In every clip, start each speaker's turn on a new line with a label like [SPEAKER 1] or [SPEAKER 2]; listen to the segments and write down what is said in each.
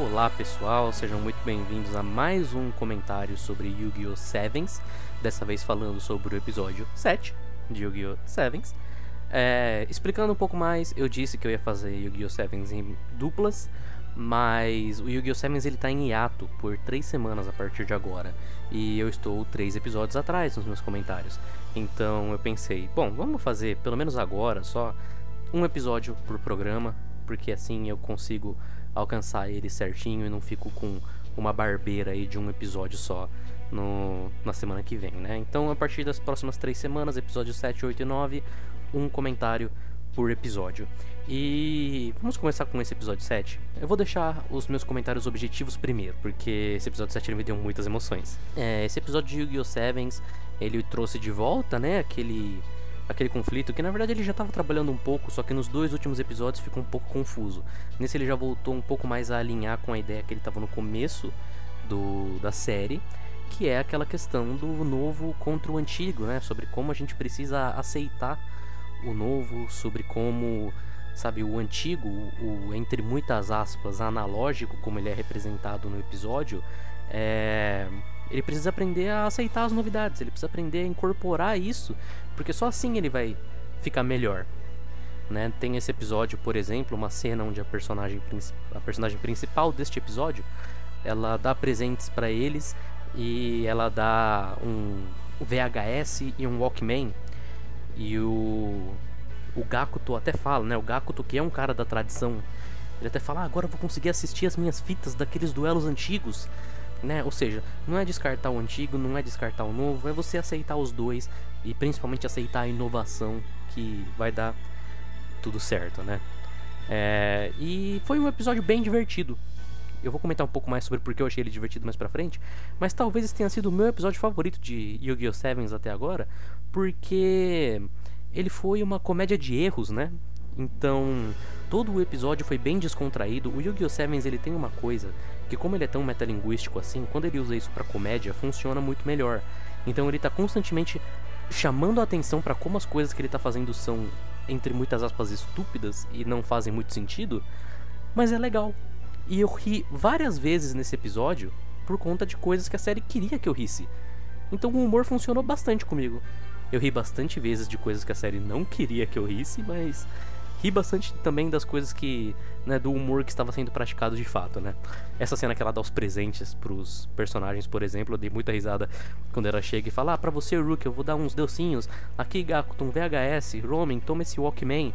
[SPEAKER 1] Olá pessoal, sejam muito bem-vindos a mais um comentário sobre Yu-Gi-Oh! Sevens. Dessa vez falando sobre o episódio 7 de Yu-Gi-Oh! Sevens. É, explicando um pouco mais, eu disse que eu ia fazer Yu-Gi-Oh! Sevens em duplas, mas o Yu-Gi-Oh! Sevens ele tá em hiato por 3 semanas a partir de agora. E eu estou 3 episódios atrás nos meus comentários. Então eu pensei, bom, vamos fazer pelo menos agora só um episódio por programa, porque assim eu consigo alcançar ele certinho e não fico com uma barbeira aí de um episódio só no, na semana que vem, né? Então, a partir das próximas três semanas, episódios 7, 8 e 9, um comentário por episódio. E vamos começar com esse episódio 7. Eu vou deixar os meus comentários objetivos primeiro, porque esse episódio 7 me deu muitas emoções. É, esse episódio de Yu-Gi-Oh! Sevens, ele trouxe de volta, né, aquele aquele conflito que na verdade ele já estava trabalhando um pouco, só que nos dois últimos episódios ficou um pouco confuso. Nesse ele já voltou um pouco mais a alinhar com a ideia que ele estava no começo do, da série, que é aquela questão do novo contra o antigo, né? Sobre como a gente precisa aceitar o novo, sobre como, sabe, o antigo, o entre muitas aspas, analógico, como ele é representado no episódio, é ele precisa aprender a aceitar as novidades, ele precisa aprender a incorporar isso, porque só assim ele vai ficar melhor. Né? Tem esse episódio, por exemplo, uma cena onde a personagem, a personagem principal deste episódio, ela dá presentes para eles e ela dá um VHS e um Walkman. E o o Gakuto até fala, né? O Gakuto que é um cara da tradição, ele até fala: ah, "Agora eu vou conseguir assistir as minhas fitas daqueles duelos antigos" né? Ou seja, não é descartar o antigo, não é descartar o novo, é você aceitar os dois e principalmente aceitar a inovação que vai dar tudo certo, né? É, e foi um episódio bem divertido. Eu vou comentar um pouco mais sobre porque eu achei ele divertido mais pra frente, mas talvez esse tenha sido o meu episódio favorito de Yu-Gi-Oh! Sevens até agora, porque ele foi uma comédia de erros, né? Então, todo o episódio foi bem descontraído. O Yu-Gi-Oh! Sevens ele tem uma coisa que como ele é tão metalinguístico assim, quando ele usa isso para comédia, funciona muito melhor. Então ele tá constantemente chamando a atenção para como as coisas que ele tá fazendo são entre muitas aspas estúpidas e não fazem muito sentido, mas é legal. E eu ri várias vezes nesse episódio por conta de coisas que a série queria que eu risse. Então o humor funcionou bastante comigo. Eu ri bastante vezes de coisas que a série não queria que eu risse, mas ri bastante também das coisas que, né, do humor que estava sendo praticado de fato, né? Essa cena que ela dá os presentes pros personagens, por exemplo, eu dei muita risada quando ela chega e fala: "Ah, para você, Rook, eu vou dar uns docinhos. Aqui, Gakuto, um VHS, Roman, toma esse Walkman.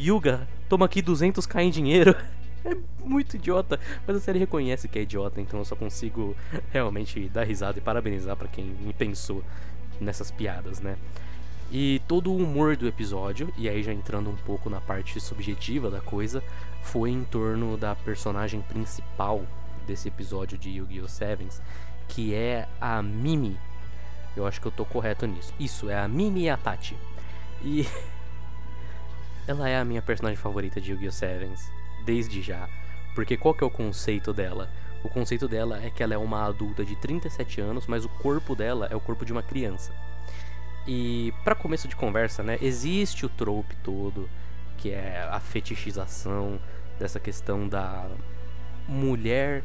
[SPEAKER 1] Yuga, toma aqui 200k em dinheiro." É muito idiota, mas a série reconhece que é idiota, então eu só consigo realmente dar risada e parabenizar para quem pensou nessas piadas, né? E todo o humor do episódio, e aí já entrando um pouco na parte subjetiva da coisa, foi em torno da personagem principal desse episódio de Yu-Gi-Oh! Sevens, que é a Mimi. Eu acho que eu tô correto nisso. Isso, é a Mimi Atachi. E ela é a minha personagem favorita de Yu-Gi-Oh! Sevens, desde já. Porque qual que é o conceito dela? O conceito dela é que ela é uma adulta de 37 anos, mas o corpo dela é o corpo de uma criança. E para começo de conversa, né, existe o trope todo, que é a fetichização dessa questão da mulher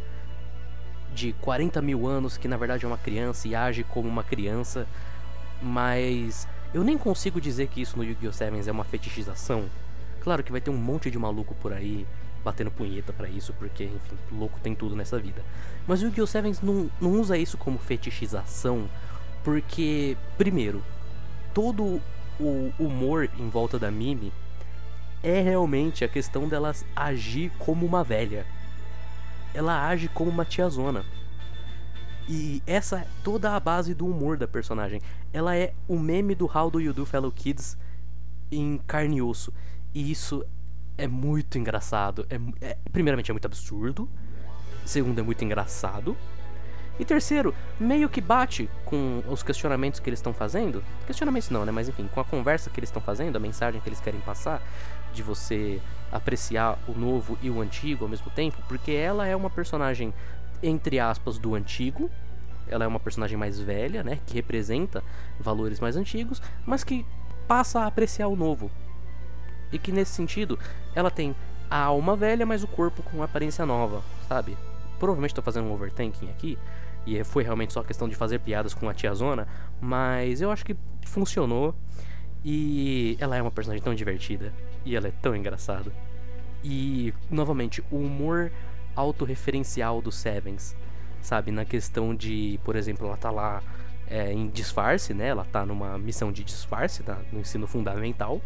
[SPEAKER 1] de 40 mil anos que na verdade é uma criança e age como uma criança, mas eu nem consigo dizer que isso no Yu-Gi-Oh! Sevens é uma fetichização. Claro que vai ter um monte de maluco por aí batendo punheta para isso, porque, enfim, louco tem tudo nessa vida. Mas o Yu-Gi-Oh! Sevens não, não usa isso como fetichização, porque, primeiro, todo o humor em volta da Mimi é realmente a questão dela agir como uma velha. Ela age como uma tiazona. E essa é toda a base do humor da personagem. Ela é o meme do How Do You Do Fellow Kids em carne e osso. E isso é muito engraçado. É, é, primeiramente é muito absurdo. Segundo, é muito engraçado. E terceiro, meio que bate com os questionamentos que eles estão fazendo. Questionamentos não, né? Mas enfim, com a conversa que eles estão fazendo, a mensagem que eles querem passar, de você apreciar o novo e o antigo ao mesmo tempo, porque ela é uma personagem, entre aspas, do antigo. Ela é uma personagem mais velha, né? Que representa valores mais antigos, mas que passa a apreciar o novo. E que nesse sentido, ela tem a alma velha, mas o corpo com aparência nova, sabe? Provavelmente tô fazendo um overthinking aqui, e foi realmente só questão de fazer piadas com a tia Zona, mas eu acho que funcionou. E ela é uma personagem tão divertida, e ela é tão engraçada. E, novamente, o humor autorreferencial do Sevens, sabe? Na questão de, por exemplo, ela tá lá é, em disfarce, né? Ela tá numa missão de disfarce tá? no ensino fundamental.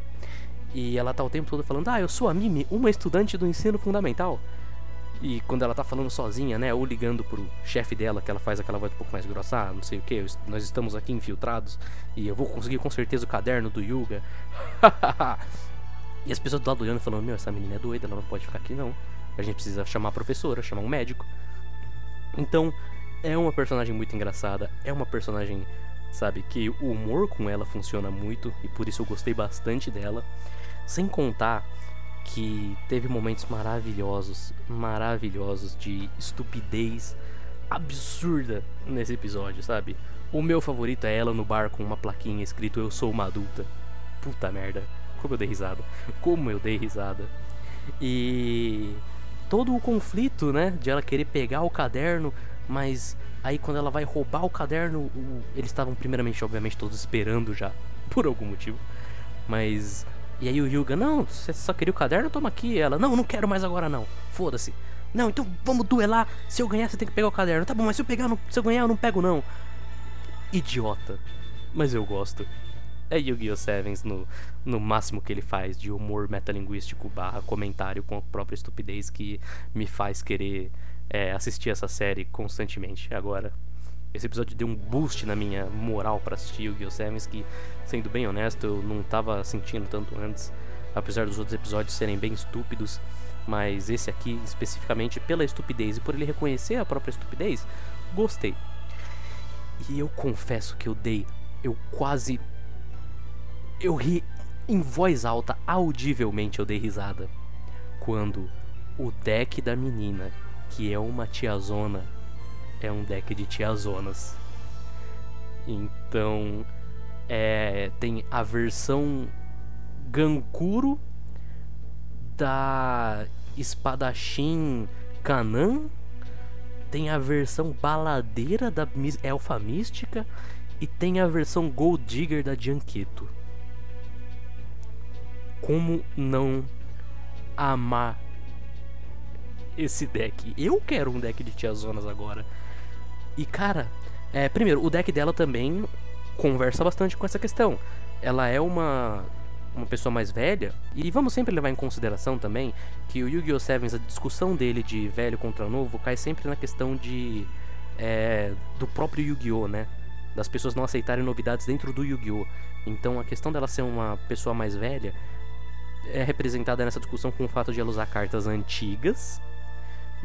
[SPEAKER 1] E ela tá o tempo todo falando: Ah, eu sou a Mimi, uma estudante do ensino fundamental. E quando ela tá falando sozinha, né? Ou ligando pro chefe dela, que ela faz aquela voz um pouco mais grossa, ah, não sei o que, nós estamos aqui infiltrados e eu vou conseguir com certeza o caderno do Yuga. e as pessoas do lado olhando falando: Meu, essa menina é doida, ela não pode ficar aqui não. A gente precisa chamar a professora, chamar um médico. Então, é uma personagem muito engraçada, é uma personagem, sabe, que o humor com ela funciona muito e por isso eu gostei bastante dela. Sem contar que teve momentos maravilhosos, maravilhosos de estupidez absurda nesse episódio, sabe? O meu favorito é ela no bar com uma plaquinha escrito Eu sou uma adulta. Puta merda, como eu dei risada. Como eu dei risada. E todo o conflito, né, de ela querer pegar o caderno, mas aí quando ela vai roubar o caderno, o... eles estavam primeiramente, obviamente, todos esperando já, por algum motivo. Mas e aí o Yuga, não, você só queria o caderno? Toma aqui. Ela, não, não quero mais agora não. Foda-se. Não, então vamos duelar. Se eu ganhar, você tem que pegar o caderno. Tá bom, mas se eu pegar, não, se eu ganhar, eu não pego não. Idiota. Mas eu gosto. É Yu-Gi-Oh! Sevens no, no máximo que ele faz de humor metalinguístico barra comentário com a própria estupidez que me faz querer é, assistir essa série constantemente agora. Esse episódio deu um boost na minha moral para assistir o Gil Sevens, que, sendo bem honesto, eu não tava sentindo tanto antes, apesar dos outros episódios serem bem estúpidos. Mas esse aqui, especificamente pela estupidez e por ele reconhecer a própria estupidez, gostei. E eu confesso que eu dei, eu quase. Eu ri em voz alta, audivelmente eu dei risada. Quando o deck da menina, que é uma tiazona, é um deck de tiazonas. Então, é, tem a versão Gankuro da espadachim Kanan, tem a versão baladeira da Elfa Mística e tem a versão Gold Digger da Janketo. Como não amar esse deck? Eu quero um deck de tiazonas agora. E cara, é, primeiro, o deck dela também conversa bastante com essa questão. Ela é uma uma pessoa mais velha, e vamos sempre levar em consideração também que o Yu-Gi-Oh! Sevens, a discussão dele de velho contra novo, cai sempre na questão de é, do próprio Yu-Gi-Oh! né? Das pessoas não aceitarem novidades dentro do Yu-Gi-Oh! Então a questão dela ser uma pessoa mais velha é representada nessa discussão com o fato de ela usar cartas antigas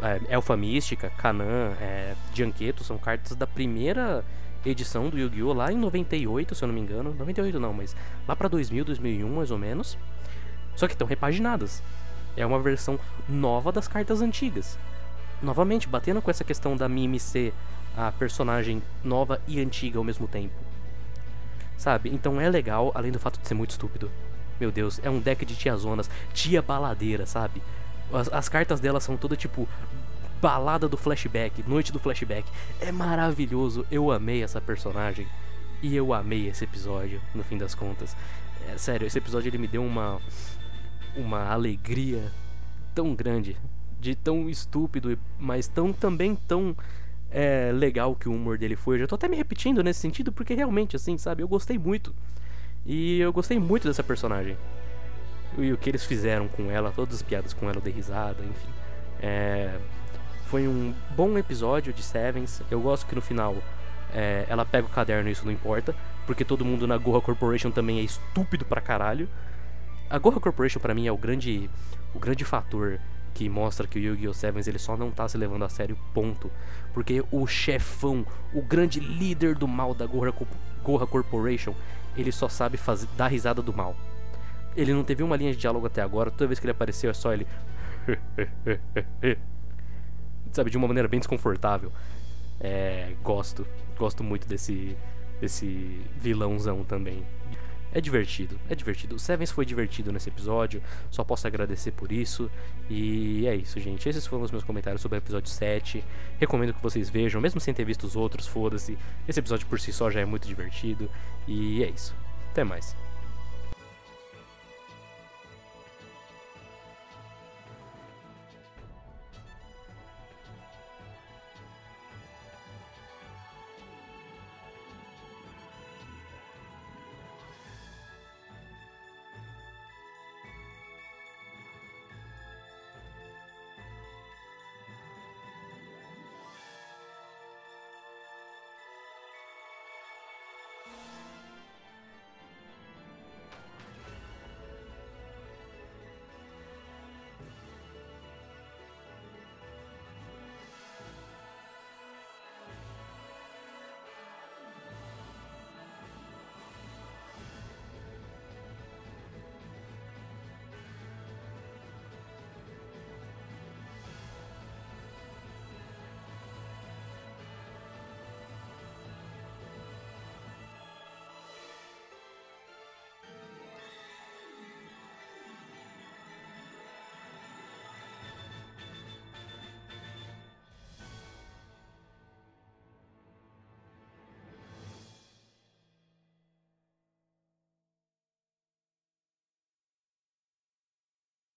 [SPEAKER 1] é, Elfa Mística, Kanan, é, são cartas da primeira edição do Yu-Gi-Oh! lá em 98, se eu não me engano. 98 não, mas lá pra 2000, 2001 mais ou menos. Só que estão repaginadas. É uma versão nova das cartas antigas. Novamente, batendo com essa questão da Mimi ser a personagem nova e antiga ao mesmo tempo. Sabe? Então é legal, além do fato de ser muito estúpido. Meu Deus, é um deck de tiazonas, tia baladeira, sabe? As, as cartas dela são todas tipo balada do flashback, noite do flashback. É maravilhoso, eu amei essa personagem e eu amei esse episódio, no fim das contas. É, sério, esse episódio ele me deu uma uma alegria tão grande, de tão estúpido, mas tão também tão é, legal que o humor dele foi. Eu já tô até me repetindo nesse sentido porque realmente assim, sabe, eu gostei muito. E eu gostei muito dessa personagem e o que eles fizeram com ela, todas as piadas com ela, de risada, enfim. É, foi um bom episódio de Sevens. Eu gosto que no final é, ela pega o caderno e isso não importa, porque todo mundo na Goha Corporation também é estúpido pra caralho. A Goha Corporation para mim é o grande, o grande fator que mostra que o Yu-Gi-Oh! Sevens ele só não tá se levando a sério, ponto. Porque o chefão, o grande líder do mal da Goha Corporation, ele só sabe fazer, dar risada do mal. Ele não teve uma linha de diálogo até agora. Toda vez que ele apareceu é só ele. Sabe, de uma maneira bem desconfortável. É, gosto. Gosto muito desse, desse vilãozão também. é divertido, é divertido. O Sevens foi divertido nesse episódio, só posso agradecer por isso. E é isso, gente. Esses foram os meus comentários sobre o episódio 7. Recomendo que vocês vejam, mesmo sem ter visto os outros, foda-se. Esse episódio por si só já é muito divertido. E é isso. Até mais.